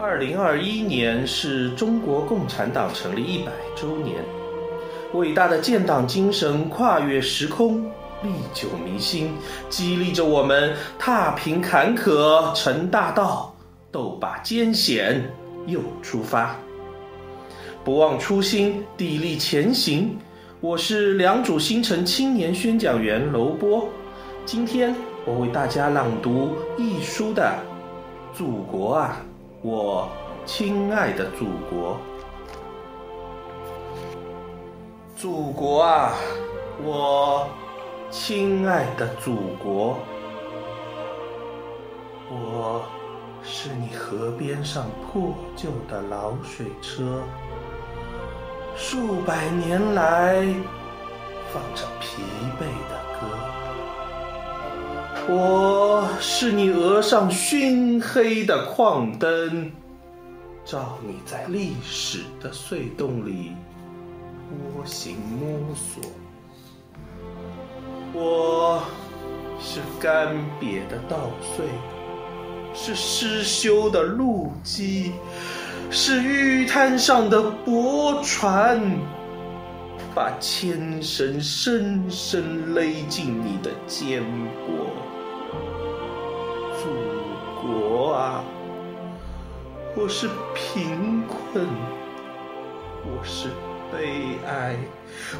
二零二一年是中国共产党成立一百周年，伟大的建党精神跨越时空，历久弥新，激励着我们踏平坎坷成大道，斗把艰险又出发。不忘初心，砥砺前行。我是良渚新城青年宣讲员娄波，今天我为大家朗读一书的《祖国啊》。我亲爱的祖国，祖国啊，我亲爱的祖国，我是你河边上破旧的老水车，数百年来放着疲惫的歌，我是你额上熏黑的矿灯。照你在历史的隧洞里蜗行摸索，我是干瘪的稻穗，是失修的路基，是玉滩上的驳船，把纤绳深深勒进你的肩膊，祖国啊！我是贫困，我是悲哀，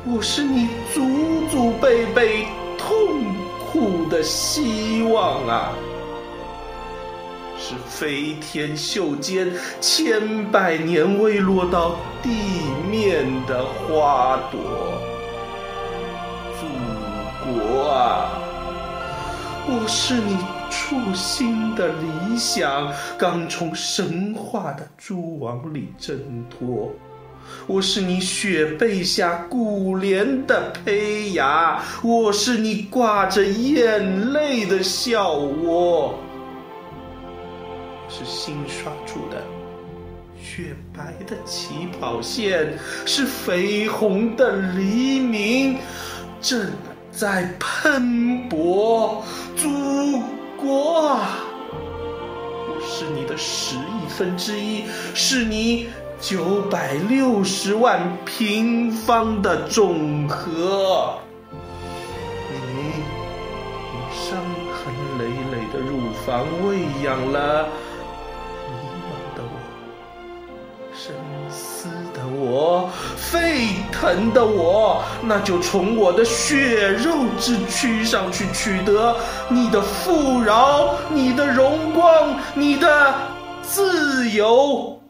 我是你祖祖辈辈痛苦的希望啊！是飞天袖间千百年未落到地面的花朵，祖国！我是你。初心的理想刚从神话的蛛网里挣脱，我是你雪被下古莲的胚芽，我是你挂着眼泪的笑窝，是新刷出的雪白的起跑线，是绯红的黎明正在喷薄，国啊，我是你的十亿分之一，是你九百六十万平方的总和。你，你伤痕累累的乳房喂养了迷茫的。我深思的我沸疼的我，那就从我的血肉之躯上去取得你的富饶、你的荣光、你的自由，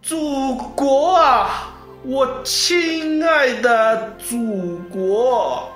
祖国啊，我亲爱的祖国。